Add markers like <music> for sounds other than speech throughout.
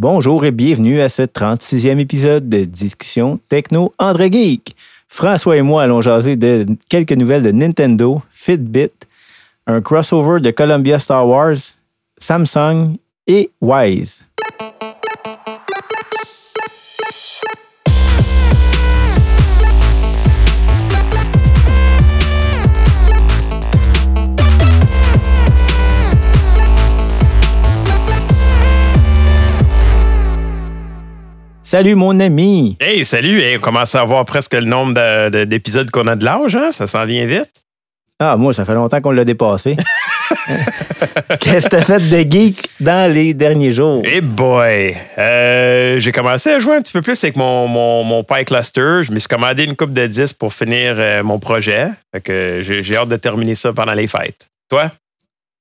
Bonjour et bienvenue à ce 36e épisode de Discussion Techno André Geek. François et moi allons jaser de quelques nouvelles de Nintendo, Fitbit, un crossover de Columbia Star Wars, Samsung et Wise. Salut mon ami! Hey, salut! Hey, on commence à avoir presque le nombre de- de- d'épisodes qu'on a de l'âge, hein? Ça s'en vient vite. Ah, moi, ça fait longtemps qu'on l'a dépassé. <laughs> Qu'est-ce que t'as fait de geek dans les derniers jours? Hey boy! Euh, J'ai commencé à jouer un petit peu plus avec mon, mon, mon Pi Cluster. Je me suis commandé une coupe de 10 pour finir euh, mon projet. Fait que j'ai j'ai hâte de terminer ça pendant les fêtes. Toi?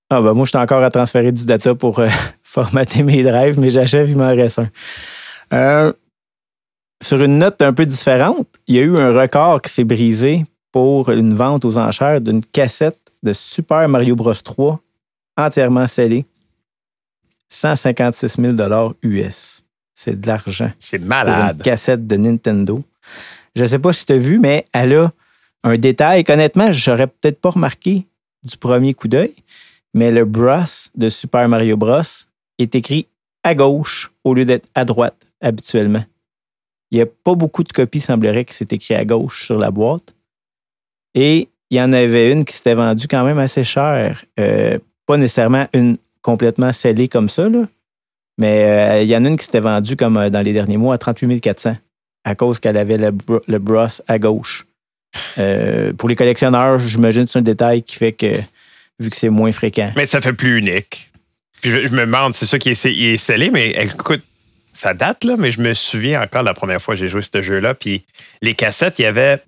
Ah, ben moi, je suis encore à transférer du data pour euh, <laughs> formater mes drives, mais j'achève, il m'en reste un. Sur une note un peu différente, il y a eu un record qui s'est brisé pour une vente aux enchères d'une cassette de Super Mario Bros. 3 entièrement scellée. 156 000 US. C'est de l'argent. C'est pour malade. une cassette de Nintendo. Je ne sais pas si tu as vu, mais elle a un détail qu'honnêtement, j'aurais peut-être pas remarqué du premier coup d'œil, mais le Bros de Super Mario Bros est écrit à gauche au lieu d'être à droite habituellement. Il n'y a pas beaucoup de copies, semblerait, que c'est écrit à gauche sur la boîte. Et il y en avait une qui s'était vendue quand même assez cher. Euh, pas nécessairement une complètement scellée comme ça, là, mais euh, il y en a une qui s'était vendue comme euh, dans les derniers mois à 38 400 à cause qu'elle avait le, bros à gauche. Pour les collectionneurs, j'imagine que c'est un détail qui fait que, vu que c'est moins fréquent. Mais ça fait plus unique. Puis je, me demande, c'est ça qui est, scellé, mais écoute, ça date, là, mais je me souviens encore de la première fois que j'ai joué ce jeu-là. Puis les cassettes, il y avait.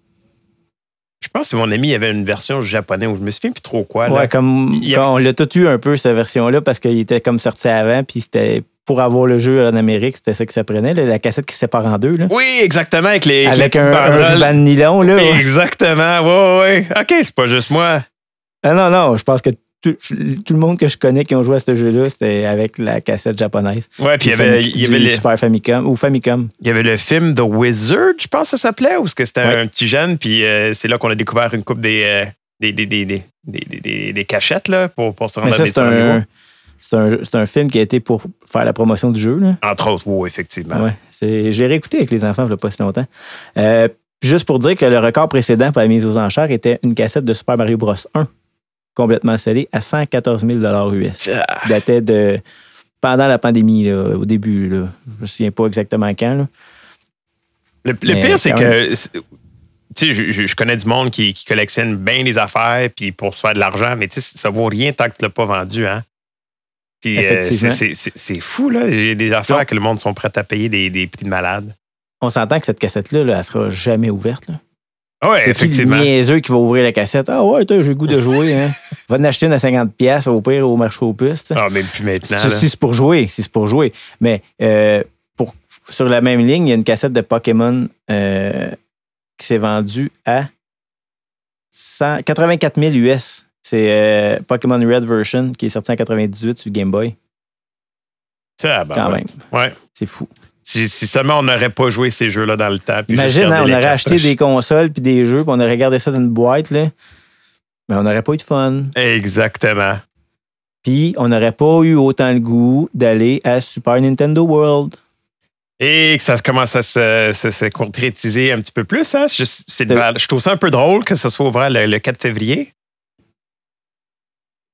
Je pense que mon ami, il y avait une version japonaise où je me souviens plus trop quoi. là. Ouais, comme Il on l'a tout eu un peu, cette version-là, parce qu'il était comme sorti avant, puis c'était pour avoir le jeu en Amérique, c'était ça que ça prenait, là, la cassette qui se sépare en deux, là, Oui, exactement, avec les. avec les un, un ruban de nylon. Là. Exactement, ouais, ouais. OK, c'est pas juste moi. Ah non, non, je pense que tout, tout le monde que je connais qui ont joué à ce jeu-là, c'était avec la cassette japonaise. Ouais, puis il y avait, il y avait du le, Super Famicom ou Famicom. il y avait le film The Wizard, je pense que ça s'appelait, ou est-ce que c'était Ouais. un petit jeune, puis euh, c'est là qu'on a découvert une coupe des, euh, des, des, des, des, des, cachettes là, pour, pour se Mais rendre ça, à des c'est un, un, film qui a été pour faire la promotion du jeu. Là. Entre autres, oui, effectivement. Ouais, j'ai réécouté avec les enfants il n'y a pas si longtemps. Euh, juste pour dire que le record précédent pour la mise aux enchères était une cassette de Super Mario Bros. 1, complètement scellée, à 114 000 US. Ah. Datait de pendant la pandémie, là, au début. Là. Je me souviens pas exactement quand. là. Le, pire, c'est que. Tu sais, je, je- connais du monde qui, qui collectionne bien les affaires puis pour se faire de l'argent, mais tu sais, ça vaut rien tant que tu l'as pas vendu, hein? Puis, euh, c'est- fou, là. Il y a des affaires Donc- que le monde sont prêts à payer des, des prix de malade. On s'entend que cette cassette-là, là, elle sera jamais ouverte. Là. Ah Ouais, C'est qui le niaiseux qui va ouvrir la cassette? Ah ouais, j'ai le goût de jouer. Hein. <laughs> Va en acheter une à 50$ piastres, au pire au marché aux puces. Ah, mais plus maintenant. Si, c'est pour jouer, si c'est pour jouer. Mais euh, pour, sur la même ligne, il y a une cassette de Pokémon euh, qui s'est vendue à 100 84 000 US. C'est euh, Pokémon Red Version qui est sorti en 98 sur Game Boy. Ben, Quand même. Ouais. C'est fou. Si, si seulement on n'aurait pas joué ces jeux-là dans le temps. Imagine, hein, on aurait acheté des consoles puis des jeux, puis on aurait gardé ça dans une boîte, là. Mais on n'aurait pas eu de fun. Exactement. Puis on n'aurait pas eu autant le goût d'aller à Super Nintendo World. Et que ça commence à se, se- se concrétiser un petit peu plus. Hein? Val- je trouve ça un peu drôle que ça soit ouvert le, le 4 février.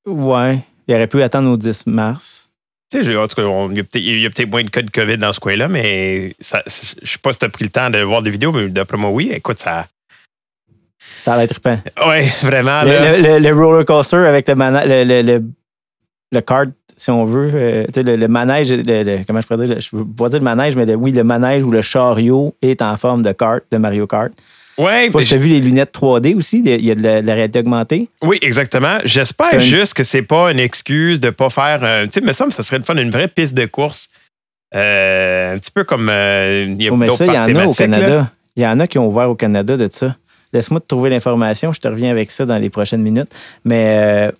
Ouais. Il aurait pu attendre au 10 mars. Tu sais, en tout cas, on- il y a peut-être a moins de cas de COVID dans ce coin-là, mais ça- je ne sais pas si tu as pris le temps de voir des vidéos, mais d'après moi, oui. Écoute, ça. Ça allait être trippant. Oui, vraiment. Le, là. le- le- le roller coaster avec le, mana- le, le, kart, si on veut. euh, tu sais, le, manège, comment je pourrais dire? je ne veux pas dire le manège, mais le- oui, le manège ou le chariot est en forme de kart, de Mario Kart. Ouais, tu as vu les lunettes 3D aussi? Il y a de la, de la réalité augmentée? Oui, exactement. J'espère un- juste que c'est pas une excuse de pas faire. euh, tu sais, me semble que ça serait une fun, une vraie piste de course. Euh, un petit peu comme. euh, y a Oh, mais ça, il y en a au. Canada. Il y en a qui ont ouvert au Canada de ça. Laisse-moi te trouver l'information. Je te reviens avec ça dans les prochaines minutes. Mais euh,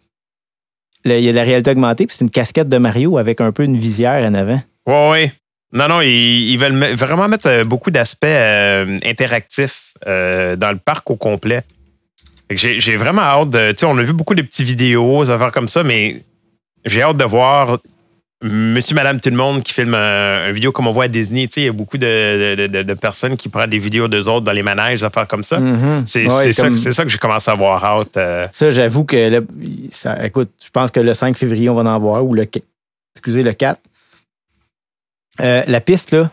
le- il y a de la réalité augmentée, puis c'est une casquette de Mario avec un peu une visière en avant. Ouais, ouais. Non, non, ils, ils veulent me- vraiment mettre euh, beaucoup d'aspects euh, interactifs euh, dans le parc au complet. J'ai vraiment hâte de. Tu sais, on a vu beaucoup de petites vidéos, des affaires comme ça, mais j'ai hâte de voir monsieur, madame, tout le monde qui filme un, un vidéo comme on voit à Disney. Tu sais, il y a beaucoup de, de- de- de personnes qui prennent des vidéos d'eux autres dans les manèges, des affaires comme ça. Mhm. C'est Ouais, ça, que- c'est ça que j'ai commencé à avoir hâte. euh. Ça, j'avoue que, là, ça, écoute, je pense que le 5 février, on va en voir, ou le, excusez, le 4. Euh, la piste, là,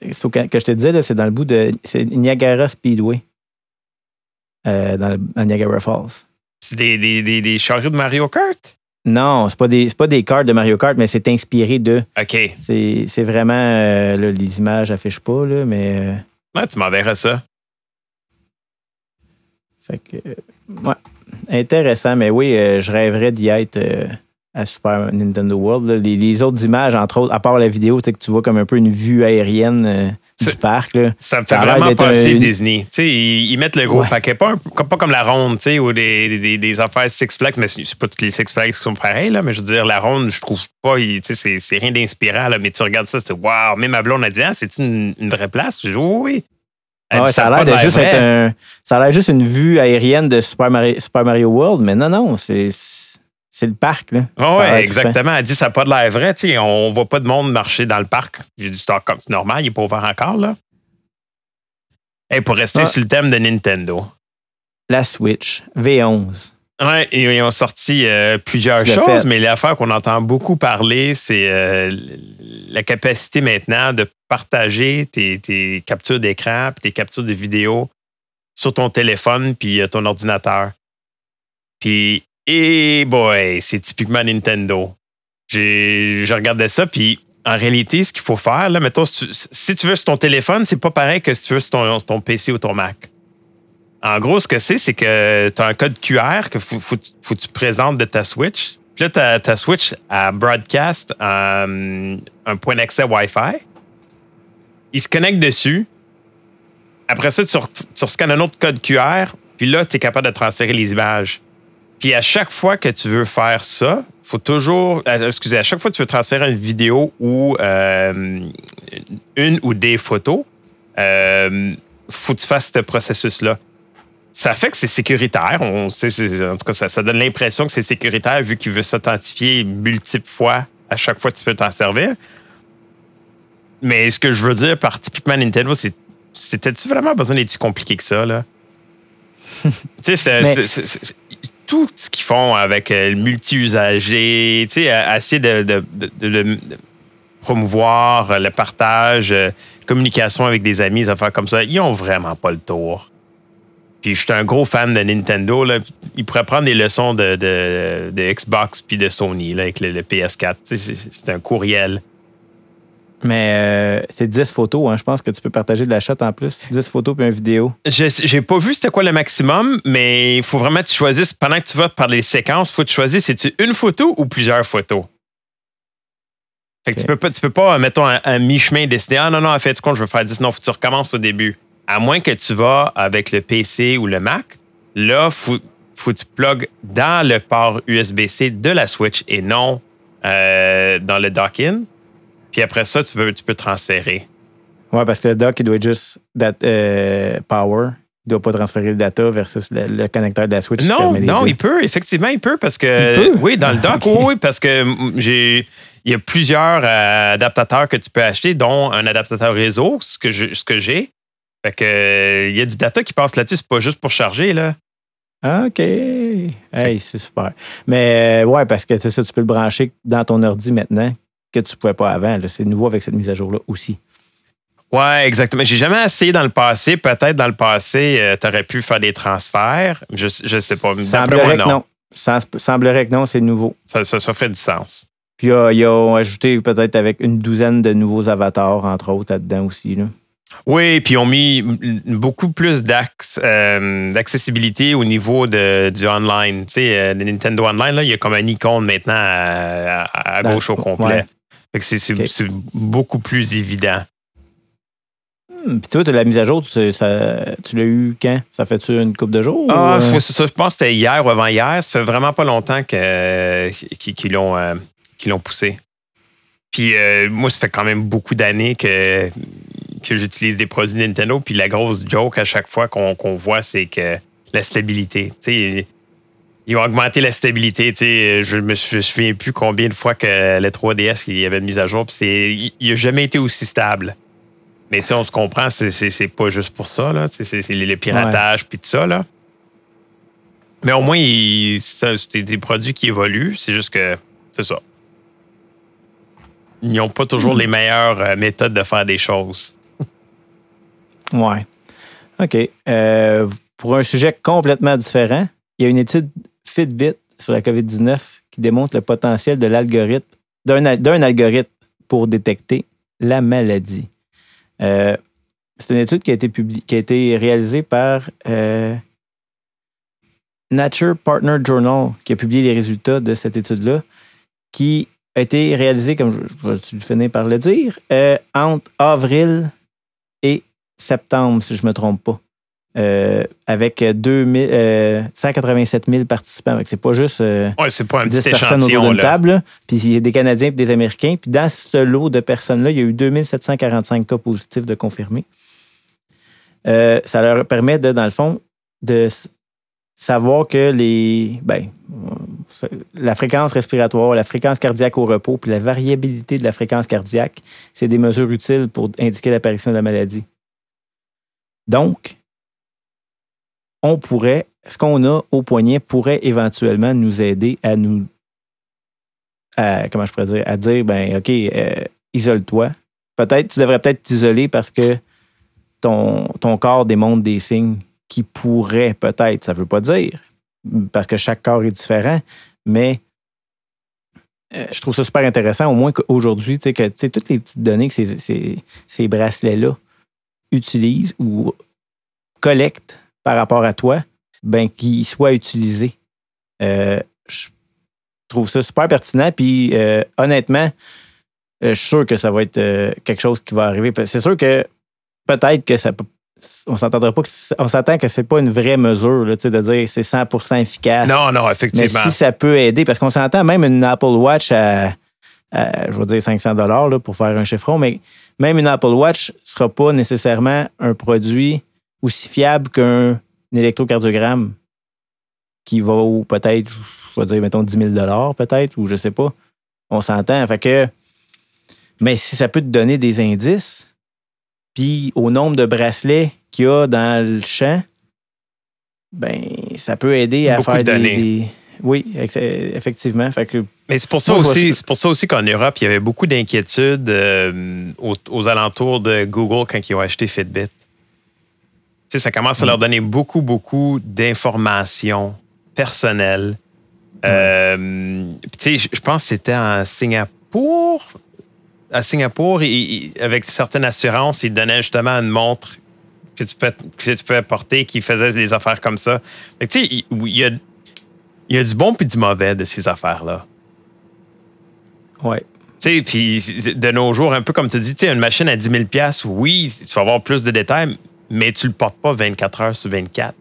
que je te disais, là, c'est dans le bout de c'est Niagara Speedway, euh, dans le, à Niagara Falls. C'est des, des, des, des chariots de Mario Kart? Non, c'est pas des, pas des cartes de Mario Kart, mais c'est inspiré de. OK. C'est, c'est vraiment, euh, là, les images affichent pas, là, mais. euh, Ouais, tu m'enverras ça. Fait que, euh, ouais, intéressant, mais oui, je rêverais d'y être à Super Nintendo World. là. Les, les autres images, entre autres, à part la vidéo, tu sais, que tu vois comme un peu une vue aérienne euh, du C'est- parc. Là. Ça me fait vraiment penser un- Disney. Tu sais, ils, ils mettent le gros Ouais. paquet, pas, un- comme- pas comme la ronde, tu sais, ou des, des, des affaires Six Flags, mais c'est c'est pas toutes les Six Flags qui sont pareils, là, mais je veux dire, la ronde, je trouve pas, il- tu sais, c'est- c'est rien d'inspirant, mais tu regardes ça, c'est wow, même ma blonde a dit, ah, c'est une, une vraie place? J'ai dit, oui, Ah ouais, ça a l'air juste un, ça a l'air juste une vue aérienne de Super Mario, Super Mario World, mais non, non, c'est, c'est le parc. Là. Ah Ça a ouais, l'air exactement. Elle dit ça n'a pas de l'air vrai. Tu sais, on voit pas de monde marcher dans le parc. J'ai dit c'est encore- c'est normal, il n'est pas ouvert encore. là. Et pour rester Ah. sur le thème de Nintendo. La Switch V11. Ouais, et ils ont sorti euh, plusieurs choses, fait. mais l'affaire qu'on entend beaucoup parler, c'est euh, la capacité maintenant de partager tes, tes captures d'écran tes captures de vidéo sur ton téléphone puis euh, ton ordinateur. Puis, et boy, c'est typiquement Nintendo. Je regardais ça, puis en réalité, ce qu'il faut faire, là, mettons, si tu, veux sur ton téléphone, c'est pas pareil que si tu veux sur ton, PC ou ton Mac. En gros, ce que c'est, c'est que tu as un code QR que faut, tu présentes de ta Switch. Puis là, ta, Switch à broadcast euh, un point d'accès Wi-Fi. Il se connecte dessus. Après ça, tu, re- tu un autre code QR. Puis là, tu es capable de transférer les images. Puis à chaque fois que tu veux faire ça, faut toujours. euh, excusez, à chaque fois que tu veux transférer une vidéo ou euh, une ou des photos, euh, faut que tu fasses ce processus-là. Ça fait que c'est sécuritaire. On sait, c'est- en tout cas, ça, ça donne l'impression que c'est sécuritaire vu qu'il veut s'authentifier multiples fois à chaque fois que tu peux t'en servir. Mais ce que je veux dire par typiquement Nintendo, c'est c'était-tu vraiment besoin d'être si compliqué que ça, là? <laughs> tu sais, tout ce qu'ils font avec euh, le multi-usager, tu sais, à essayer de, promouvoir euh, le partage, euh, communication avec des amis, des affaires comme ça, ils ont vraiment pas le tour. Puis je suis un gros fan de Nintendo. Là. Ils pourraient prendre des leçons de, Xbox puis de Sony là, avec le, le PS4. Tu sais, C'est c'est un courriel. Mais euh, c'est 10 photos, hein. je pense que tu peux partager de la shot en plus. 10 photos puis une vidéo. J'ai pas vu c'était quoi le maximum, mais il faut vraiment que tu choisisses, pendant que tu vas par les séquences, il faut que tu choisisses, c'est-tu une photo ou plusieurs photos? Fait que tu peux pas, tu peux pas, mettons, un, un mi-chemin décider, ah non, non, en fait, tu compte, je veux faire 10. Non, faut que tu recommences au début. À moins que tu vas avec le PC ou le Mac, là, faut, faut que tu plugues dans le port USB-C de la Switch et non euh, dans le dock-in. Puis après ça, tu peux, tu peux transférer. Ouais, parce que le dock, il doit être juste euh, power. Il doit pas transférer le data versus le, le connecteur de la Switch. Non, non, deux. il peut, effectivement, il peut, parce que. Il peut? Oui, dans le dock, Ok. oui, oui, parce que j'ai. Il y a plusieurs euh, adaptateurs que tu peux acheter, dont un adaptateur réseau, ce que je- ce que j'ai. Fait que euh, il y a du data qui passe là-dessus, c'est pas juste pour charger, là. Ah, OK. Hey, c'est super. Mais euh, ouais, parce que c'est ça, tu peux le brancher dans ton ordi maintenant que tu ne pouvais pas avant. C'est nouveau avec cette mise à jour-là aussi. Ouais, exactement. J'ai jamais essayé dans le passé. Peut-être dans le passé, tu aurais pu faire des transferts. Je, je sais pas. Semblerait moi, que non. non. Sem- Semblerait que non, c'est nouveau. Ça, ça, ça ferait du sens. Puis euh, ils ont ajouté peut-être avec une douzaine de nouveaux avatars, entre autres, là-dedans aussi. Là. Oui, puis ils ont mis beaucoup plus euh, d'accessibilité au niveau de, du online. Tu sais, euh, le Nintendo Online, là, il y a comme un icône maintenant à, à- à Dans- gauche au complet. ouais. Fait que c'est beaucoup plus évident. Hmm, Puis toi, t'as la mise à jour, tu, ça- tu l'as eu quand? Ça fait-tu une couple de jours? Ah, ou, euh? ça, je pense que c'était hier ou avant-hier. Ça fait vraiment pas longtemps qu'ils l'ont euh, l'ont poussé. Puis euh, moi, ça fait quand même beaucoup d'années que, que j'utilise des produits Nintendo. Puis la grosse joke à chaque fois qu'on voit, c'est que la stabilité. Ils ont augmenté la stabilité. Je ne me souviens plus combien de fois que le 3DS il y avait une mise à jour. Puis il n'a jamais été aussi stable. Mais on se comprend, c'est pas juste pour ça. C'est le piratage puis tout ça. Là. Mais au moins, c'est des produits qui évoluent. C'est juste que c'est ça. Ils n'ont pas toujours hmm. les meilleures euh, méthodes de faire des choses. <laughs> ouais. OK. Euh, pour un sujet complètement différent, il y a une étude Fitbit sur la COVID-19 qui démontre le potentiel de l'algorithme, d'un algorithme pour détecter la maladie. Euh, c'est une étude qui a été, qui a été réalisée par Nature Partner Journal, qui a publié les résultats de cette étude-là, qui a été réalisé, comme je, vais finir par le dire, euh, entre avril et septembre, si je ne me trompe pas. Euh, avec 187 000 euh, participants. C'est pas juste ouais, pas un 10 personnes autour d'une table. Puis il y a des Canadiens et des Américains. Puis dans ce lot de personnes-là, il y a eu 2745 cas positifs de confirmés. ça leur permet, de, dans le fond, de savoir que les, ben, la fréquence respiratoire, la fréquence cardiaque au repos, puis la variabilité de la fréquence cardiaque, c'est des mesures utiles pour indiquer l'apparition de la maladie. Donc, on pourrait, ce qu'on a au poignet pourrait éventuellement nous aider à nous, comment je pourrais dire, à dire, ben, OK, euh, isole-toi. Peut-être, tu devrais peut-être t'isoler parce que ton, ton corps démontre des signes qui pourrait peut-être, ça ne veut pas dire, parce que chaque corps est différent, mais euh, je trouve ça super intéressant, au moins qu'aujourd'hui, tu sais, que toutes les petites données que ces, ces, bracelets-là utilisent ou collectent par rapport à toi, ben, qu'ils soient utilisés. Euh, je trouve ça super pertinent. Puis euh, honnêtement, je suis sûr que ça va être quelque chose qui va arriver. C'est sûr que peut-être que ça peut on s'entendra pas que on s'attend que c'est pas une vraie mesure là, de dire c'est 100% efficace. Non, non, effectivement. Mais si ça peut aider, parce qu'on s'entend même une Apple Watch à, je vais dire 500 dollars pour faire un chiffron, mais même une Apple Watch sera pas nécessairement un produit aussi fiable qu'un électrocardiogramme qui va peut-être, je vais dire, mettons 10 000 dollars peut-être, ou je sais pas. On s'entend. Fait que, mais si ça peut te donner des indices, puis au nombre de bracelets qu'il y a dans le champ, ben ça peut aider à faire des, Oui, effectivement. Mais c'est pour ça aussi, c'est pour ça aussi qu'en Europe, il y avait beaucoup d'inquiétudes euh, aux, alentours de Google quand ils ont acheté Fitbit. Tu ça commence à leur donner beaucoup, beaucoup d'informations personnelles. Euh, je pense que c'était en Singapour à Singapour, avec certaines assurances, ils donnaient justement une montre que tu peux, que tu peux porter qui faisait des affaires comme ça. Tu sais, il, y a, il y a du bon puis du mauvais de ces affaires-là. Ouais. Tu sais, puis de nos jours, un peu comme tu dis, tu une machine à 10 000 oui, tu vas avoir plus de détails, mais tu le portes pas 24 heures sur 24.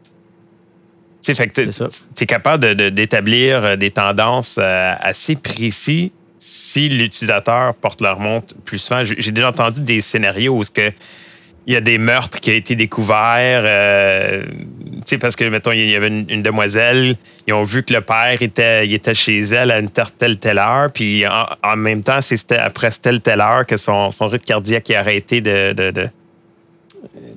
Tu es capable d'établir de, des tendances euh, assez précises si l'utilisateur porte leur montre plus souvent. J'ai déjà entendu des scénarios où que il y a des meurtres qui ont été découverts. Euh, parce que, mettons, il y avait une, demoiselle, ils ont vu que le père était, il était chez elle à une telle, telle heure, puis en, même temps, c'était après telle, telle heure que son, son rythme cardiaque a arrêté de, de, de,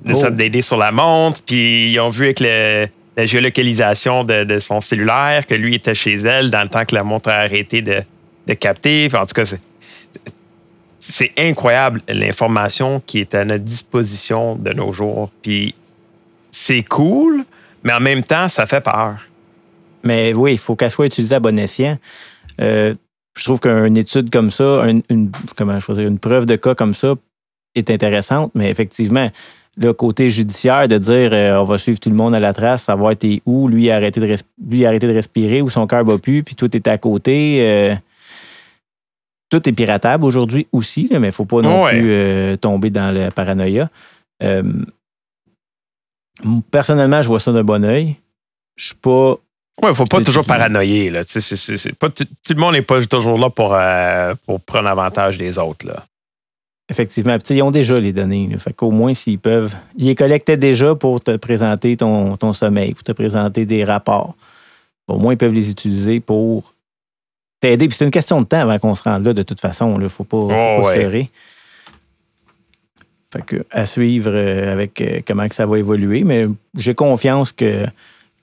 de oh. sur la montre, puis ils ont vu avec la géolocalisation de, son cellulaire que lui était chez elle dans le temps que la montre a arrêté de, de capter. en tout cas, c'est incroyable l'information qui est à notre disposition de nos jours. Puis c'est cool, mais en même temps, ça fait peur. Mais oui, il faut qu'elle soit utilisée à bon escient. Euh, je trouve qu'une étude comme ça, une, comment je dire, une preuve de cas comme ça est intéressante, mais effectivement, le côté judiciaire de dire euh, on va suivre tout le monde à la trace, savoir t'es où, lui a arrêté de, lui a arrêté de respirer, ou son cœur bat plus, puis tout est à côté. Euh, tout est piratable aujourd'hui aussi, mais il ne faut pas non plus euh, tomber dans la paranoïa. Personnellement, je vois ça d'un bon oeil. Je suis pas Ouais, faut pas toujours paranoïer. Là. Pas, tout, tout le monde n'est pas toujours là pour, euh, pour prendre avantage des autres. Là. Effectivement. Puis, ils ont déjà les données. Là. Fait qu'au moins, s'ils peuvent. Ils les collectaient déjà pour te présenter ton, ton sommeil, pour te présenter des rapports. Au moins, ils peuvent les utiliser pour t'aider. Puis c'est une question de temps avant qu'on se rende là, de toute façon. Il ne faut pas, faut Oh, pas ouais. se. Fait que, à suivre euh, avec euh, comment que ça va évoluer. Mais j'ai confiance que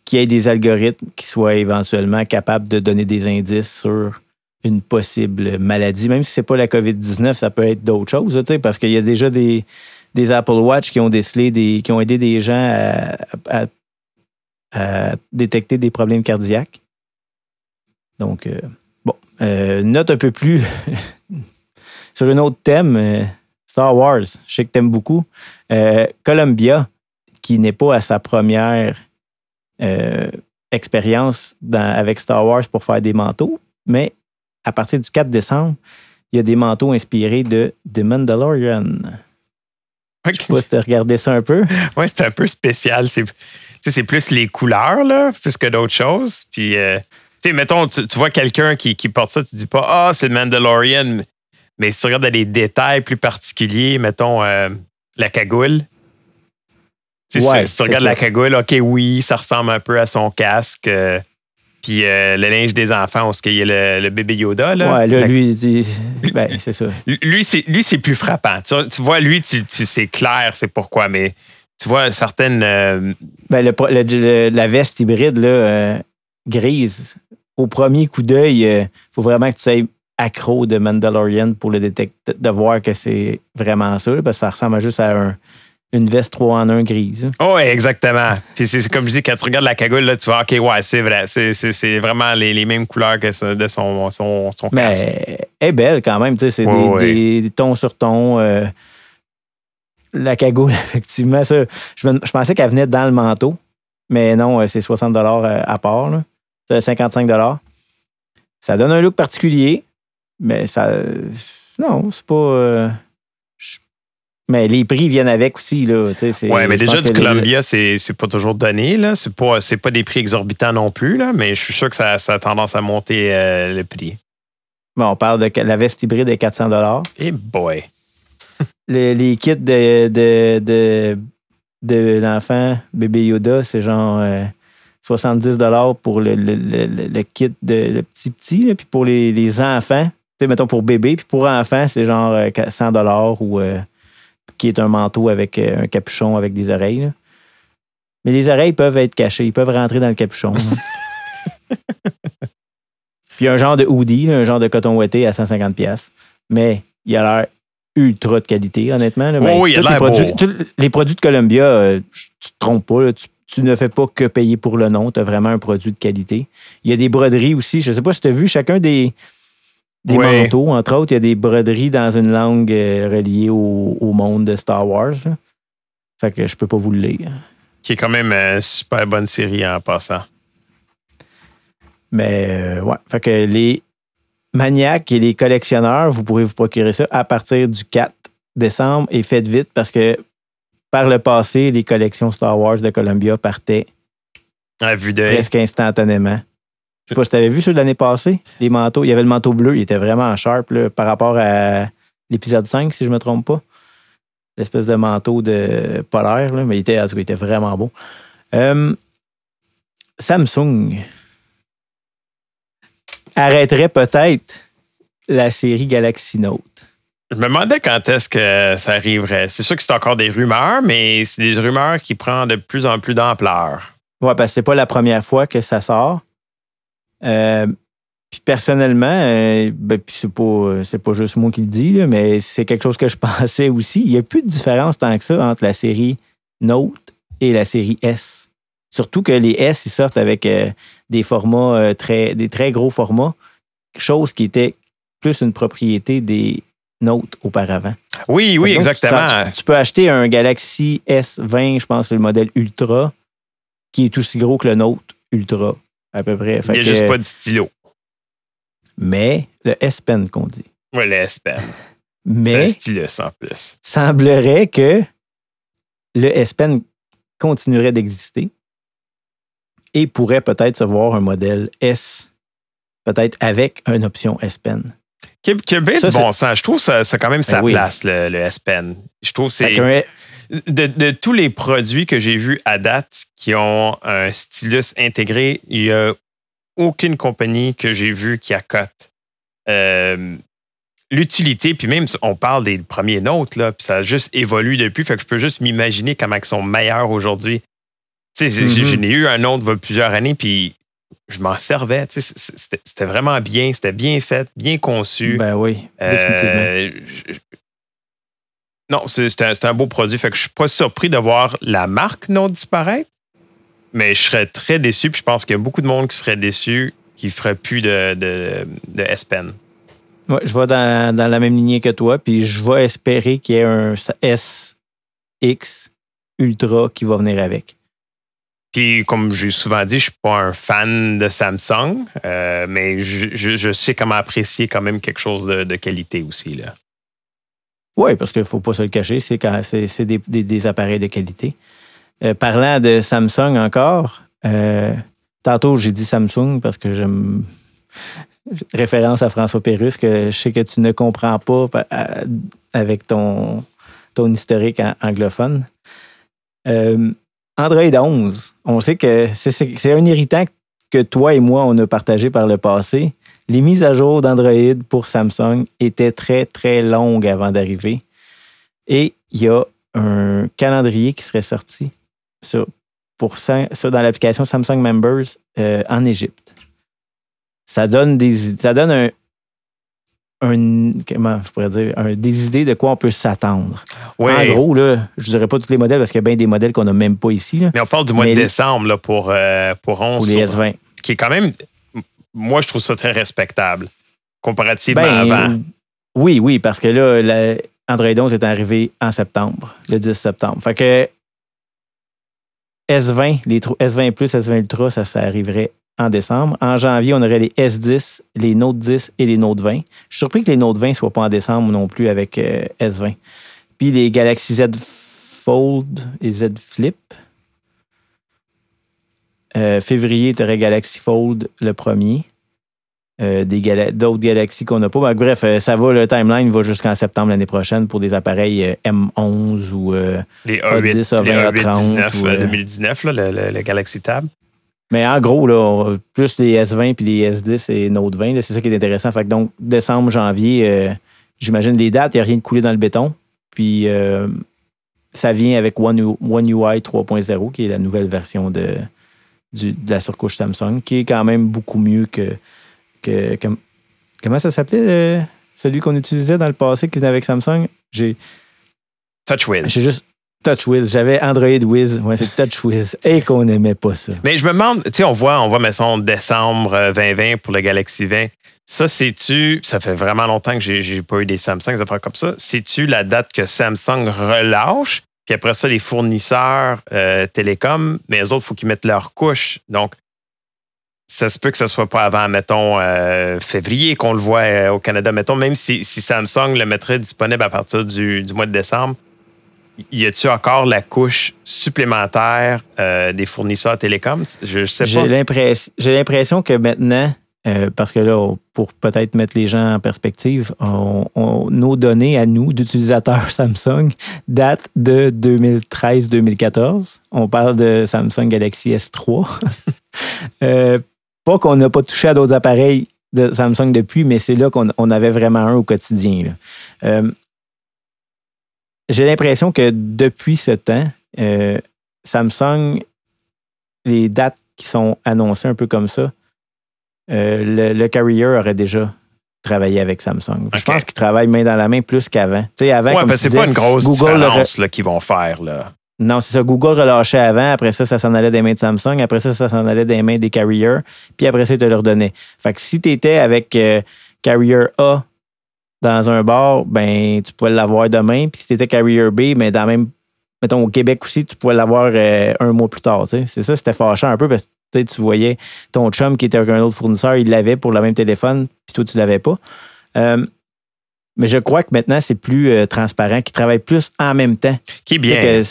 qu'il y ait des algorithmes qui soient éventuellement capables de donner des indices sur une possible maladie. Même si c'est pas la COVID-19, ça peut être d'autres choses, parce qu'il y a déjà des, Apple Watch qui ont décelé des, qui ont aidé des gens à, détecter des problèmes cardiaques. Donc, euh, bon, euh, note un peu plus <laughs> sur un autre thème, euh, Star Wars. Je sais que tu aimes beaucoup. Columbia, qui n'est pas à sa première expérience avec Star Wars pour faire des manteaux, mais à partir du 4 décembre, il y a des manteaux inspirés de The Mandalorian. Je sais pas si tu as regardé ça un peu. <laughs> Ouais, c'est un peu spécial. C'est, plus les couleurs, là, plus que d'autres choses. Puis, euh, mettons, tu, tu vois quelqu'un qui, qui porte ça, tu dis pas, ah, c'est le Mandalorian. Mais si tu regardes les détails plus particuliers, mettons, euh, la cagoule. Ouais, si tu regardes ça. la cagoule, OK, oui, ça ressemble un peu à son casque. euh, puis euh, le linge des enfants, où il y a le, le bébé Yoda, là? ouais, là, lui, ben, c'est ça. lui, c'est, lui, c'est plus frappant. Tu, vois- tu vois, lui, tu, tu- c'est clair, c'est pourquoi, mais tu vois certaines. euh, Ben, le le- la veste hybride là, euh, grise, au premier coup d'œil, il faut vraiment que tu sois accro de Mandalorian pour le détecter, de voir que c'est vraiment ça, parce que ça ressemble juste à un- une veste 3 en 1 grise. là. Oh, ouais, exactement. Puis c'est, comme je dis, quand tu regardes la cagoule, là, tu vois, OK, ouais, c'est vrai. C'est, c'est- c'est vraiment les, les mêmes couleurs que de son, son, son casque. Mais elle est belle quand même, tu sais, c'est Ouais, des, des- tons sur tons. euh, la cagoule, <laughs> effectivement, ça, je, je pensais qu'elle venait dans le manteau, mais non, euh, c'est 60 à part, là. C'est 55 Ça donne un look particulier, mais ça. Non, c'est pas. euh, mais les prix viennent avec aussi, Ouais, mais déjà, du que les- Columbia, c'est, pas toujours donné. Là. C'est, pas, pas des prix exorbitants non plus, là, mais je suis sûr que ça, ça a tendance à monter euh, le prix. Bon, on parle de la veste hybride de 400 Et boy. <laughs> Le- les kits de, de, de, de l'enfant bébé Yoda, c'est genre euh, 70 pour le, le, le- le- kit de le petit petit, là, puis pour les, les enfants, tu sais, mettons pour bébé, puis pour enfants, c'est genre euh, 100 ou euh, qui est un manteau avec euh, un capuchon avec des oreilles. là. Mais les oreilles peuvent être cachées, ils peuvent rentrer dans le capuchon. <laughs> puis un genre de hoodie, là, un genre de coton ouaté à 150 pièces, mais il a l'air ultra de qualité, honnêtement. là. Oh Ben, oui, il a les l'air produits, beau. tous les produits de Columbia, euh, tu te trompes pas. là. tu, tu ne fais pas que payer pour le nom. Tu as vraiment un produit de qualité. Il y a des broderies aussi. Je ne sais pas si tu as vu chacun des, des Ouais. manteaux. Entre autres, il y a des broderies dans une langue euh, reliée au, au monde de Star Wars. là. Fait que je peux pas vous le lire. Qui est quand même une super bonne série en passant. Mais euh, ouais. Fait que les maniaques et les collectionneurs, vous pourrez vous procurer ça à partir du 4 décembre et faites vite parce que par le passé, les collections Star Wars de Columbia partaient À vue d'œil. presque instantanément. Je sais pas si tu avais vu ceux de l'année passée, les manteaux. Il y avait le manteau bleu, il était vraiment sharp là, par rapport à l'épisode 5, si je me trompe pas. L'espèce de manteau de polaire, là, mais il était, en tout cas, il était vraiment beau. Euh, Samsung arrêterait peut-être la série Galaxy Note. Je me demandais quand est-ce que ça arriverait. C'est sûr que c'est encore des rumeurs, mais c'est des rumeurs qui prennent de plus en plus d'ampleur. Ouais, parce que c'est pas la première fois que ça sort. Euh, puis personnellement, euh, ben, c'est pas, c'est pas juste moi qui le dis, là, mais c'est quelque chose que je <laughs> pensais aussi. Il n'y a plus de différence tant que ça entre la série Note et la série S. Surtout que les S, ils sortent avec euh, des formats euh, très, des très gros formats, chose qui était plus une propriété des Note auparavant. Oui, oui, Donc, exactement. tu peux acheter un Galaxy S20, je pense, c'est le modèle Ultra, qui est aussi gros que le Note Ultra, à peu près. Il n'y a que- juste pas de stylo. Mais, le S Pen qu'on dit. Ouais, le S-Pen. C'est Mais, un stylus en plus. semblerait que le S Pen continuerait d'exister. et pourrait peut-être se voir un modèle S, peut-être avec une option S Pen. A du bon sens. Je trouve ça, ça quand même sa Ben oui. place, le, le S Pen. Je trouve que c'est. De, de tous les produits que j'ai vus à date qui ont un stylus intégré, il n'y a aucune compagnie que j'ai vue qui accote euh, l'utilité. Puis même, on parle des premiers notes, là, puis ça a juste évolué depuis. Fait que je peux juste m'imaginer comment ils sont meilleurs aujourd'hui. Tu sais, j'ai- j'en ai eu un autre il y a plusieurs années, puis je m'en servais. Tu sais, C'était c'était vraiment bien, c'était bien fait, bien conçu. Ben oui, définitivement. Euh, je- non, c'est un, beau produit. Fait que je suis pas surpris de voir la marque Note disparaître, mais je serais très déçu. Puis je pense qu'il y a beaucoup de monde qui serait déçu qui ne ferait plus de, de, de S Pen. Ouais, je vais dans, dans la même lignée que toi, puis je vais espérer qu'il y ait un SX Ultra qui va venir avec. Puis, comme j'ai souvent dit, je suis pas un fan de Samsung, euh, mais je, je- je sais comment apprécier quand même quelque chose de, de qualité aussi. Là. Oui, parce qu'il ne faut pas se le cacher, c'est des, des- appareils de qualité. Euh, parlant de Samsung encore, euh, tantôt j'ai dit Samsung parce que j'aime référence à François Pérusse que je sais que tu ne comprends pas pa- à- avec ton, ton historique an- anglophone. Euh, Android 11, on sait que c'est un irritant que toi et moi, on a partagé par le passé. Les mises à jour d'Android pour Samsung étaient très, très longues avant d'arriver. Et il y a un calendrier qui serait sorti sur, pour ça, ça dans l'application Samsung Members euh, en Égypte. Ça donne des ça donne un, un- comment je pourrais dire un- des idées de quoi on peut s'attendre. Oui, En gros, là, je dirais pas tous les modèles parce qu'il y a bien des modèles qu'on n'a même pas ici. Là, mais on parle du mois Mais- de décembre là, pour, euh, pour 11, pour les sur- S20. qui est quand même, moi, je trouve ça très respectable comparativement Ben, avant. Oui, oui, parce que là, la- Android 11 est arrivé en septembre, le 10 septembre. Fait que S20, les tro- S20 Plus, S20 Ultra, ça, ça arriverait en décembre. En janvier, on aurait les S10, les Note 10 et les Note 20. Je suis surpris que les Note 20 ne soient pas en décembre non plus avec euh, S20. Puis les Galaxy Z Fold et Z Flip. Euh, février, tu aurais Galaxy Fold le premier. Euh, des d'autres galaxies qu'on n'a pas. Ben, bref, euh, ça va, le timeline va jusqu'en septembre l'année prochaine pour des appareils euh, M11 ou. Les A10, A8, les A20, A8 A30, 19, ou, euh, euh, 2019, là, le, le- le Galaxy Tab. mais en gros, là, on- plus les S20 puis les S10 et Note 20, là, c'est ça qui est intéressant. Fait que donc, décembre, janvier, j'imagine les dates, il n'y a rien de coulé dans le béton. Puis ça vient avec One, One UI 3.0, qui est la nouvelle version de, du- de la surcouche Samsung, qui est quand même beaucoup mieux que. que, que- comment ça s'appelait, euh, celui qu'on utilisait dans le passé qui venait avec Samsung? J'ai TouchWiz. j'ai juste TouchWiz. J'avais Android Wiz. Ouais, c'est TouchWiz. Et qu'on n'aimait pas ça. Mais je me demande, tu sais, on voit, on voit, mettons, décembre euh, 2020 pour le Galaxy 20. Ça, c'est-tu, ça fait vraiment longtemps que j'ai j'ai pas eu des Samsung, des affaires comme ça. C'est-tu la date que Samsung relâche? Puis après ça, les fournisseurs euh, télécoms, mais eux autres, il faut qu'ils mettent leur couche. Donc, ça se peut que ce soit pas avant, mettons, euh, février qu'on le voit euh, au Canada. Mettons, même si, si Samsung le mettrait disponible à partir du, du mois de décembre, y a-tu encore la couche supplémentaire euh, des fournisseurs télécoms? Je, je sais pas. J'ai l'impression que maintenant, euh, parce que là, pour peut-être mettre les gens en perspective, nos données à nous, d'utilisateurs <laughs> Samsung, datent de 2013-2014. On parle de Samsung Galaxy S3. <laughs> Euh, pas qu'on n'a pas touché à d'autres appareils de Samsung depuis, mais c'est là qu'on on avait vraiment un au quotidien. Euh, J'ai l'impression que depuis ce temps, Samsung, les dates qui sont annoncées un peu comme ça, euh, le, le carrier aurait déjà travaillé avec Samsung. Je pense qu'ils travaillent main dans la main plus qu'avant. Avant, Ouais, parce que c'est pas une grosse Google différence qu'ils vont faire. Là. non, c'est ça. Google relâchait avant. Après ça, ça s'en allait des mains de Samsung. Après ça, ça s'en allait des mains des carriers. Puis après ça, ils te leur donnaient. Fait que si tu étais avec euh, Carrier A dans un bar, ben tu pouvais l'avoir demain. Puis si tu étais Carrier B, mais dans même, mettons au Québec aussi, tu pouvais l'avoir euh, un mois plus tard. tu sais. C'est ça, c'était fâchant un peu parce que tu sais, tu voyais ton chum qui était avec un autre fournisseur, il l'avait pour le même téléphone, puis toi, tu l'avais pas. Euh, mais je crois que maintenant, c'est plus euh, transparent, qu'ils travaillent plus en même temps. Qui est bien.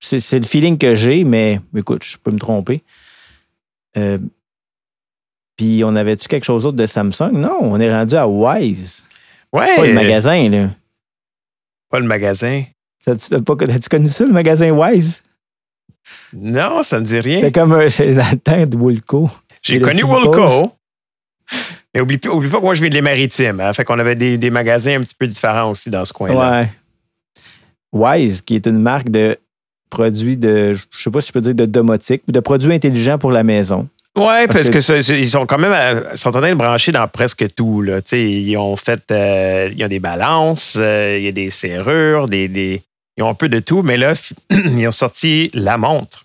c'est- le feeling que j'ai, mais écoute, je peux me tromper. Euh, puis on avait-tu quelque chose d'autre de Samsung? Non, on est rendu à Wise. Ouais. Pas le magasin, là. Pas le magasin. T'as-tu as-tu connu ça, le magasin Wise? Non, ça me dit rien. C'est comme c'est dans le temps de Woolco. J'ai connu. Woolco. Mais oublie, pas- oublie pas que moi, je viens de les maritimes. Hein, fait qu'on avait des, des magasins un petit peu différents aussi dans ce coin-là. Ouais. Wise, qui est une marque de produits de, je sais pas si je peux dire de domotique, de produits intelligents pour la maison. Ouais, parce, Parce que, ils sont quand même à- sont en train de brancher dans presque tout. Là. Ils ont fait euh, ils ont des balances, euh, il y a des serrures, des, des- ils ont un peu de tout, mais là, <clears throat> ils ont sorti la montre.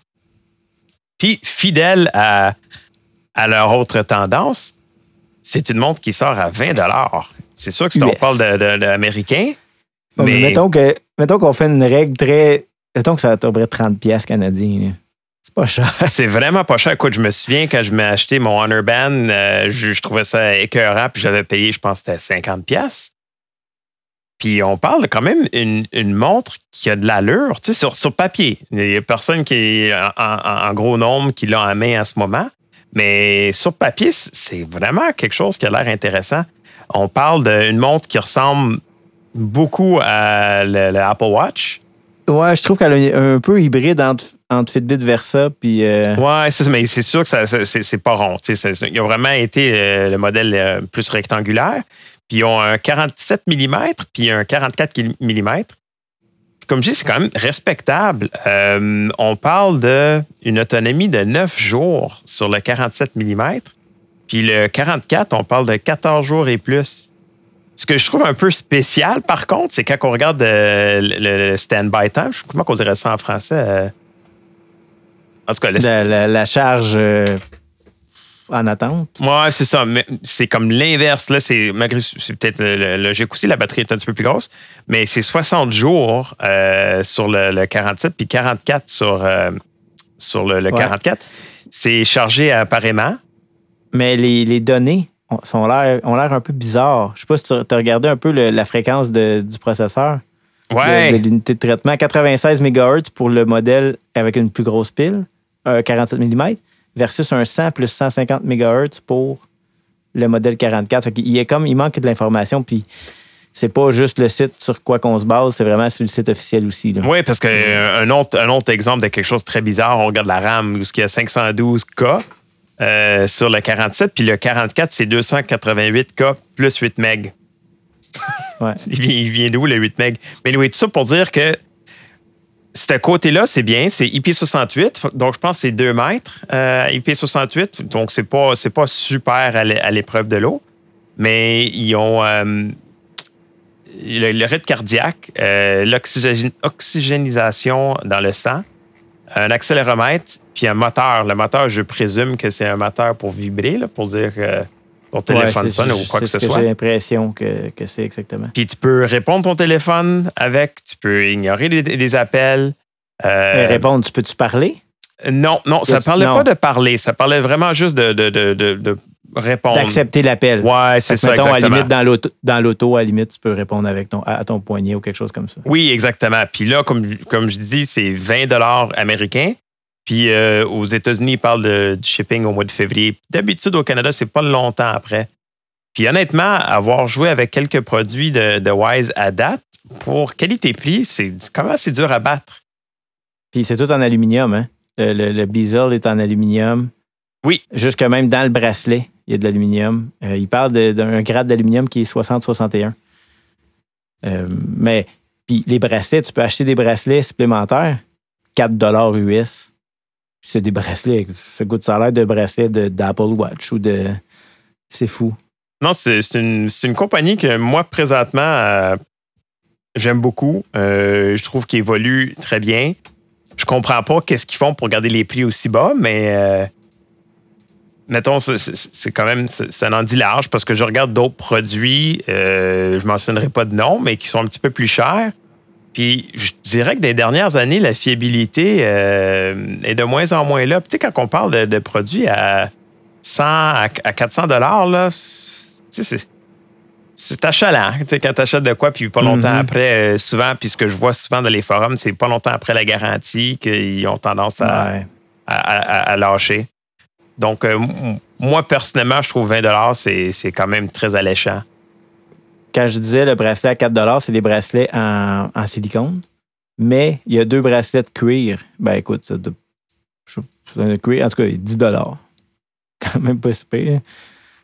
Puis, fidèle à, à leur autre tendance, c'est une montre qui sort à 20 C'est sûr que si on parle d'américain, Bon, mais mais mettons que mettons qu'on fait une règle très. Mettons que ça tomberait 30$ piastres canadiens. C'est pas cher. <laughs> c'est vraiment pas cher. Écoute, je me souviens quand je m'ai acheté mon Honor Band, euh, je, je trouvais ça écœurant, puis j'avais payé, je pense c'était 50 pièces. Puis on parle quand même une, une montre qui a de l'allure, tu sais, sur, sur papier. Il n'y a personne qui est en, en- en gros nombre qui l'a en main à ce moment. Mais sur papier, c'est vraiment quelque chose qui a l'air intéressant. On parle d'une montre qui ressemble beaucoup à le, le Apple Watch. Ouais, je trouve qu'elle est un peu hybride entre, entre Fitbit Versa puis. euh, Ouais, c'est ça, mais c'est sûr que ça, ça- c'est, pas rond. tu sais, c'est- Ils ont vraiment été euh, le modèle euh, plus rectangulaire. Puis ils ont un 47 mm puis un 44 mm. Comme je dis, c'est quand même respectable. Euh, on parle d'une autonomie de 9 jours sur le 47 mm. Puis le 44, on parle de 14 jours et plus. Ce que je trouve un peu spécial, par contre, c'est quand on regarde euh, le, stand-by time. Je- Comment on dirait ça en français? euh? En tout cas, le la, charge en attente. Ouais, c'est ça. Mais c'est comme l'inverse. Là, c'est malgré c'est peut-être euh, logique aussi, la batterie est un petit peu plus grosse, mais c'est 60 jours euh, sur le, le 47 puis 44 sur, euh, sur le, le Ouais. 44. C'est chargé appareillement. Mais les, les données ont, sont l'air- ont l'air un peu bizarres. Je sais pas si tu as regardé un peu le- la fréquence de- du processeur. Ouais. de, l'unité de traitement. 96 MHz pour le modèle avec une plus grosse pile, un 47 mm, versus un 100 plus 150 MHz pour le modèle 44. Fait qu'il y a comme, il manque de l'information, puis c'est pas juste le site sur quoi qu'on se base, c'est vraiment sur le site officiel aussi. là. Oui, parce qu'un autre, un autre exemple de quelque chose de très bizarre, on regarde la RAM où il y a 512K euh, sur le 47, puis le 44, c'est 288K plus 8 MB. Ouais. <laughs> Il vient, il vient d'où le 8 MB? Mais oui, tout ça pour dire que ce côté-là, c'est bien, c'est IP68, donc je pense que c'est 2 mètres. Euh, IP68, donc c'est pas, c'est pas super à l'é- à l'épreuve de l'eau, mais ils ont euh, le, rythme cardiaque, euh, l'oxygène- oxygénisation dans le sang, un accéléromètre, puis un moteur. Le moteur, je présume que c'est un moteur pour vibrer, pour dire ton téléphone Ouais, sonne ou quoi que ce soit. J'ai l'impression que, que c'est exactement. Puis tu peux répondre ton téléphone avec, tu peux ignorer des, appels. Euh, répondre, tu peux-tu parler? non, non, ça Yes, parlait non. pas de parler, ça parlait vraiment juste de, de, de, de- répondre. D'accepter l'appel. Ouais, c'est ça, mettons, à la exactement. limite, dans l'auto, dans l'auto, à la limite, tu peux répondre avec ton, à ton poignet ou quelque chose comme ça. Oui, exactement. Puis là, comme, comme je dis, c'est 20 américains. Puis euh, aux États-Unis, ils parlent de- du shipping au mois de février. D'habitude, au Canada, c'est pas longtemps après. Puis honnêtement, avoir joué avec quelques produits de, de Wise à date, pour qualité-prix, c'est comment c'est dur à battre. Puis c'est tout en aluminium, hein? Le, le, le bezel est en aluminium. Oui. Jusque même dans le bracelet, il y a de l'aluminium. Euh, il parle d'un grade d'aluminium qui est 60-61. Euh, mais, puis les bracelets, tu peux acheter des bracelets supplémentaires, 4 US. C'est des bracelets, ça goûte ça a l'air de bracelets d'Apple Watch ou de. C'est fou. Non, c'est une, une compagnie que moi, présentement, euh, j'aime beaucoup. Euh, je trouve qu'ils évoluent très bien. Je comprends pas qu'est-ce qu'ils font pour garder les prix aussi bas, mais euh, mettons, c'est- quand même, ça en dit large parce que je regarde d'autres produits, je mentionnerai pas de nom, mais qui sont un petit peu plus chers. Puis je dirais que des dernières années, la fiabilité euh, est de moins en moins là. Puis, tu sais, quand on parle de, de produits à 100 à, à 400 dollars, là, tu sais, c'est achalant. Tu sais, quand tu achètes de quoi, puis pas longtemps Mhm. après, euh, souvent, puis ce que je vois souvent dans les forums, c'est pas longtemps après la garantie qu'ils ont tendance à, Ouais. à, à- à lâcher. Donc, euh, moi, personnellement, je trouve 20 c'est quand même très alléchant. Quand je disais le bracelet à 4 c'est des bracelets en, silicone. Mais il y a deux bracelets de cuir. Ben écoute, c'est un cuir, en tout cas, 10 <laughs> Quand même pas super.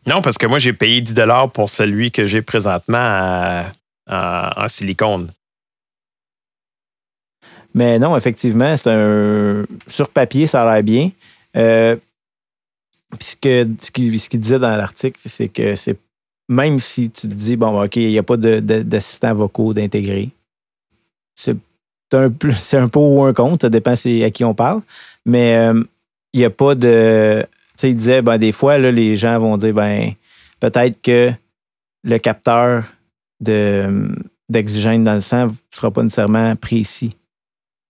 Non, parce que moi, j'ai payé 10 pour celui que j'ai présentement en silicone. Mais non, effectivement, c'est un. Sur papier, ça a l'air bien. Euh, ce qu'il ce disait dans l'article, c'est que c'est même si tu te dis, bon, OK, il n'y a pas d'assistants vocaux d'intégrer, c'est un, <laughs> un pour ou un contre, ça dépend à qui on parle, mais euh, il n'y a pas de. Tu sais, il disait, ben, des fois, là, les gens vont dire, ben, peut-être que le capteur d'oxygène dans le sang ne sera pas nécessairement précis.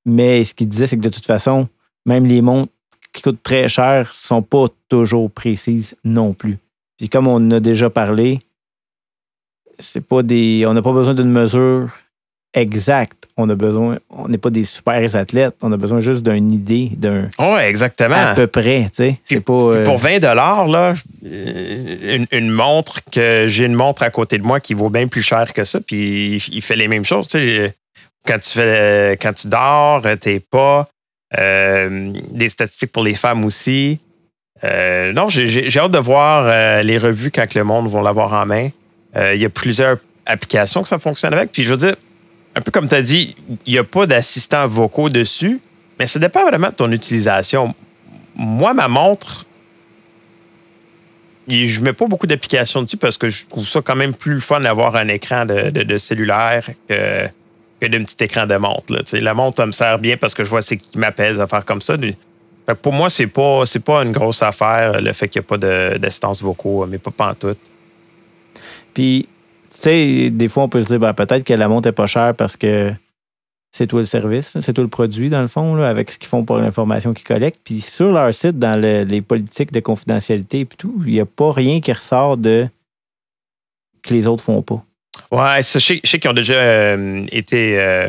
Mais ce qu'il disait, c'est que de toute façon, même les montres qui coûtent très cher ne sont pas toujours précises non plus. Puis comme on en a déjà parlé, c'est pas des. On n'a pas besoin d'une mesure exacte. On a besoin. On n'est pas des super athlètes. On a besoin juste d'une idée, d'un. Oui, exactement. À peu près, tu sais. C'est pas. Euh, pour 20 là, une, une, montre que j'ai une montre à côté de moi qui vaut bien plus cher que ça, puis il fait les mêmes choses. Tu sais quand tu fais quand tu dors, euh, tes pas, euh, des statistiques pour les femmes aussi. Euh, non, j'ai hâte de voir les revues quand le monde va l'avoir en main. Il y a plusieurs applications que ça fonctionne avec. Puis je veux dire, un peu comme tu as dit, il n'y a pas d'assistants vocaux dessus, mais ça dépend vraiment de ton utilisation. Moi, ma montre, je ne mets pas beaucoup d'applications dessus parce que je trouve ça quand même plus fun d'avoir un écran de cellulaire que d'un petit écran de montre. La montre, me sert bien parce que je vois ce qui m'appelle à faire comme ça. pour moi, c'est pas pas une grosse affaire le fait qu'il n'y a pas d'assistance vocaux, mais pas en tout. Puis, tu sais, des fois, on peut se dire ben, peut-être que la montre n'est pas chère parce que c'est toi le service, c'est toi le produit, dans le fond, avec ce qu'ils font pour l'information qu'ils collectent. Puis sur leur site, dans les politiques de confidentialité et tout, il n'y a pas rien qui ressort de que les autres font pas. Ouais, je sais, qu'ils ont déjà euh, été euh,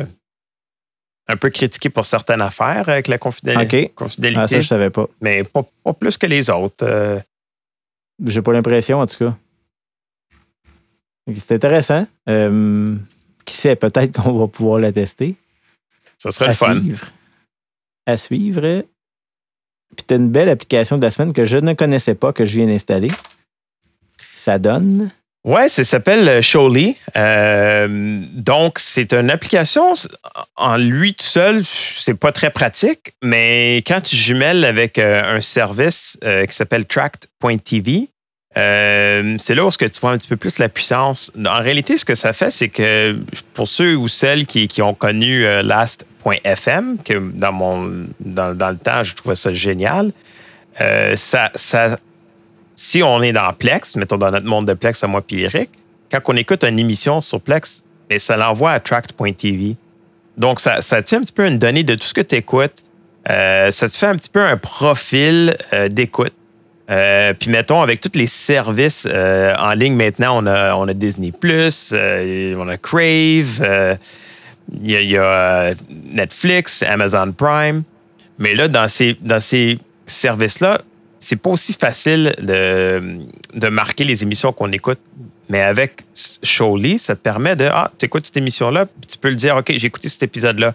un peu critiqués pour certaines affaires avec la confidélité. Ah, ça, je savais pas. Mais pas, plus que les autres. Euh. J'ai pas l'impression, en tout cas. C'est intéressant. qui sait, peut-être <laughs> qu'on va pouvoir la tester. Ça serait le fun. Suivre. À suivre. Puis tu as une belle application de la semaine que je ne connaissais pas, que je viens d'installer. Ça donne. Ouais, ça s'appelle euh, Showly. Euh, donc, c'est une application en lui tout seul, c'est pas très pratique, mais quand tu jumelles avec euh, un service qui s'appelle Tracked.tv, c'est là où tu vois un petit peu plus la puissance. En réalité, ce que ça fait, c'est que pour ceux ou celles qui, ont connu Last.fm, que dans, mon, dans, le temps, je trouvais ça génial, ça, ça si on est dans Plex, mettons dans notre monde de Plex à moi et Eric, quand on écoute une émission sur Plex, et ça l'envoie à tract.tv. Donc, ça, tient un petit peu une donnée de tout ce que tu écoutes. Euh, ça te fait un petit peu un profil euh, d'écoute. Euh, puis mettons, avec tous les services en ligne maintenant, on a, Disney, on a Crave, il y a, Netflix, Amazon Prime. Mais là, dans ces, dans ces services-là, c'est pas aussi facile de, marquer les émissions qu'on écoute. Mais avec Showly, ça te permet de Ah, tu écoutes cette émission-là, tu peux le dire OK, j'ai écouté cet épisode-là.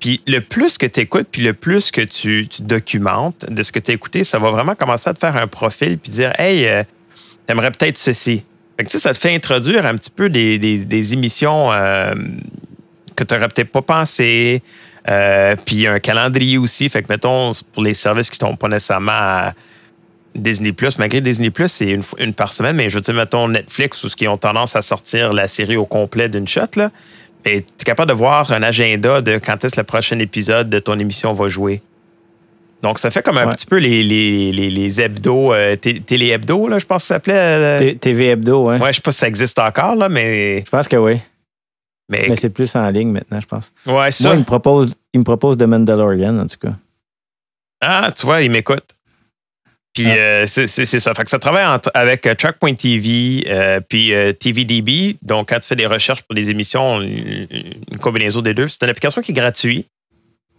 Puis le plus que tu écoutes, puis le plus que tu, documentes de ce que tu as écouté, ça va vraiment commencer à te faire un profil puis dire Hey, euh, t'aimerais peut-être ceci. Fait ça te fait introduire un petit peu des, émissions euh, que tu n'aurais peut-être pas pensé. Euh, puis un calendrier aussi. Fait que, mettons, pour les services qui ne sont pas nécessairement à Disney malgré Disney c'est une, une, par semaine, mais je veux dire, mettons Netflix ou ce qui ont tendance à sortir la série au complet d'une shot, là. Tu es capable de voir un agenda de quand est-ce le prochain épisode de ton émission va jouer. Donc, ça fait comme un petit peu les, les, les, hebdos, euh, télé-hebdos, là, je pense que ça s'appelait. Euh, TV hebdo, ouais. Ouais, je sais pas si ça existe encore, là, mais. Je pense que oui. Mais, c'est plus en ligne maintenant, je pense. Ouais, ça. Moi, il me propose, il me propose The Mandalorian, en tout cas. Ah, tu vois, il m'écoute. Puis ah. euh, c'est ça. Fait que ça travaille avec euh, Track.tv euh, puis TVDB. Donc, quand tu fais des recherches pour des émissions, une, combinaison des deux. C'est une application qui est gratuite.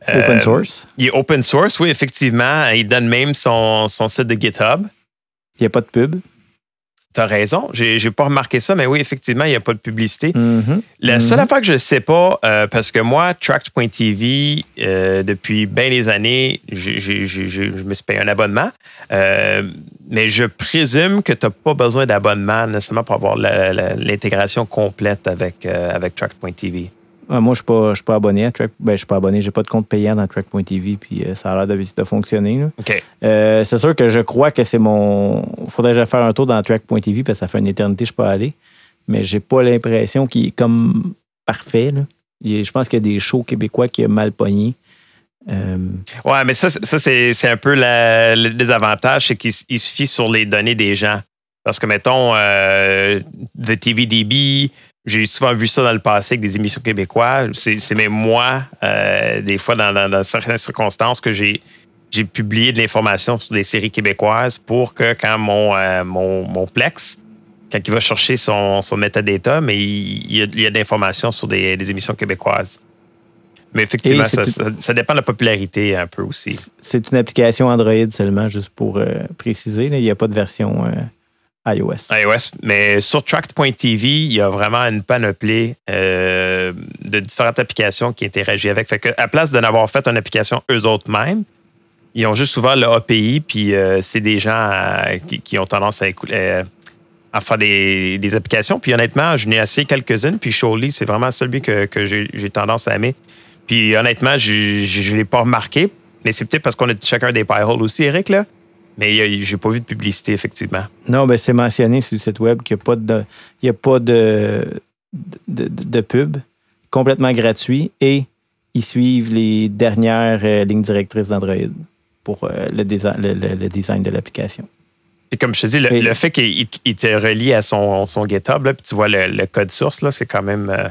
Open source? Il est open source, oui, effectivement. Il donne même son, son site de GitHub. Il n'y a pas de pub? Tu as raison. J'ai n'ai pas remarqué ça, mais oui, effectivement, il n'y a pas de publicité. Mhm. La seule Mhm. affaire que je ne sais pas, euh, parce que moi, Tract.tv, euh, depuis bien des années, j'ai- j'ai- je me suis payé un abonnement. Euh, mais je présume que tu n'as pas besoin d'abonnement nécessairement pour avoir la- la- l'intégration complète avec, avec Tract.tv. Ah, moi, je ne suis, pas- abonné à Track. Ben, je suis pas abonné. J'ai pas de compte payant dans Track.tv, puis euh, ça a l'air de, de fonctionner. là. OK. Euh, c'est sûr que je crois que c'est mon. faudrait que je faire un tour dans Track.tv parce que ça fait une éternité que je suis pas allé. Mais j'ai pas l'impression qu'il est comme parfait. là. Il je pense qu'il y a des shows québécois qui ont mal pogné. Euh, Ouais, mais ça, c'est- ça c'est c'est un peu la- le désavantage, c'est qu'il il se fie sur les données des gens. Parce que, mettons, euh, The TVDB, j'ai souvent vu ça dans le passé avec des émissions québécoises. C'est même moi, euh, des fois, dans, dans- dans certaines circonstances, que j'ai j'ai publié de l'information sur des séries québécoises pour que quand mon, euh, mon, mon Plex, quand il va chercher son, son metadata, mais il, il y a, il y a de l'information sur des, des émissions québécoises. Mais effectivement, ça, tout- ça- ça dépend de la popularité un peu aussi. c'est une application Android seulement, juste pour euh, préciser. là. Il n'y a pas de version iOS. Mais sur Tract.tv, il y a vraiment une panoplie euh, de différentes applications qui interagissent avec. Fait à place de n'avoir fait une application eux autres mêmes, ils ont juste ouvert le API, puis euh, c'est des gens euh, qui, ont tendance à, faire des, applications. Puis honnêtement, je n'ai essayé quelques-unes, puis Surely, c'est vraiment celui que, que j'ai j'ai tendance à aimer. Puis honnêtement, je ne l'ai pas remarqué, mais c'est peut-être parce qu'on a chacun des pie holes aussi, Eric, là. Mais j'ai pas vu de publicité, effectivement. Non, ben c'est mentionné sur le site web qu'il n'y a pas de, il y a pas de, de, de- pub, complètement gratuit, et ils suivent les dernières euh, lignes directrices d'Android pour euh, le, design, le, le- le design de l'application. Puis comme je te dis, le, fait qu'il il- il te relie à son, son GitHub, là, puis tu vois le, le code source, là, c'est quand même. euh,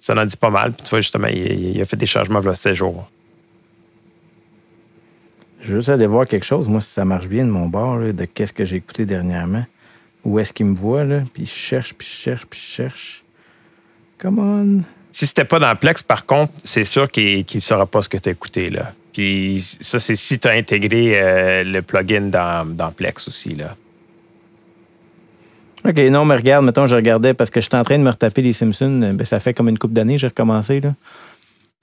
ça en dit pas mal. Puis tu vois, justement, il, il a fait des changements voilà ces jours. Je veux juste aller voir quelque chose, moi, si ça marche bien de mon bord, là, de qu'est-ce que j'ai écouté dernièrement. Où est-ce qu'il me voit, là? Puis je cherche, puis je cherche, puis je cherche. Come on. Si c'était pas dans Plex, par contre, c'est sûr qu'il ne saura pas ce que tu as écouté. Là. Puis ça, c'est si tu as intégré euh, le plugin dans, dans Plex aussi. Là. OK, non, mais regarde, mettons, je regardais parce que j'étais en train de me retaper les Simpsons. euh, Ben, ça fait comme une couple d'années, j'ai recommencé. Là.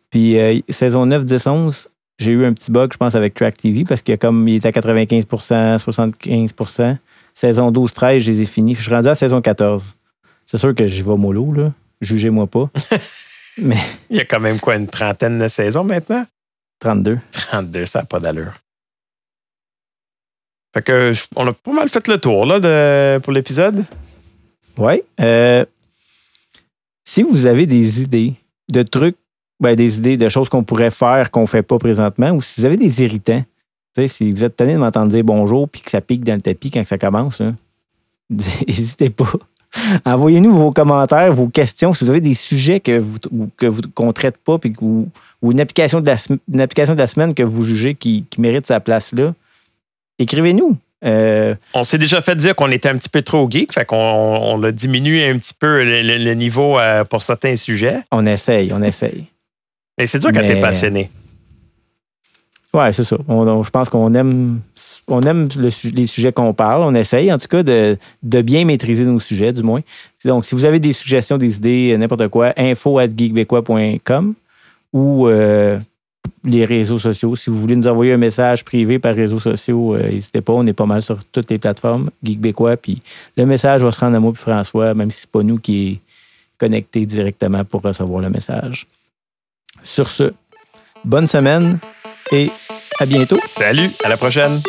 Puis, euh, saison 9, 10, 11, j'ai eu un petit bug, je pense, avec Track TV parce qu'il comme, il était à 95% 75% Saison 12, 13, je les ai finis. Je suis rendu à saison 14. C'est sûr que j'y vais mollo, là. Jugez-moi pas. <laughs> mais Il y a quand même quoi, une trentaine de saisons maintenant? 32. 32, ça n'a pas d'allure. Fait que on a pas mal fait le tour là, de, pour l'épisode. Oui. Euh, si vous avez des idées de trucs, ben, des idées de choses qu'on pourrait faire qu'on ne fait pas présentement, ou si vous avez des irritants, si vous êtes tanné de m'entendre dire bonjour puis que ça pique dans le tapis quand ça commence, <laughs> n'hésitez pas. Envoyez-nous vos commentaires, vos questions. Si vous avez des sujets que vous ou que vous qu'on ne traite pas puis que vous- ou une application, de la, une application de la semaine que vous jugez qui, qui mérite sa place là, écrivez-nous. Euh, On s'est déjà fait dire qu'on était un petit peu trop geek, fait qu'on on a diminué un petit peu le, le- le niveau euh, pour certains sujets. on essaye, on essaye. Mais c'est dur quand Mais- t'es passionné. Ouais, c'est ça. On- on- je pense qu'on aime, on aime le les sujets qu'on parle. On essaye, en tout cas, de, de bien maîtriser nos sujets, du moins. Donc, si vous avez des suggestions, des idées, n'importe quoi, info at ou euh, les réseaux sociaux. Si vous voulez nous envoyer un message privé par réseaux sociaux, euh, n'hésitez pas. On est pas mal sur toutes les plateformes, Geekbequois. Puis le message va se rendre à moi et François, même si c'est pas nous qui est connecté directement pour recevoir le message. Sur ce, bonne semaine et à bientôt. Salut, à la prochaine.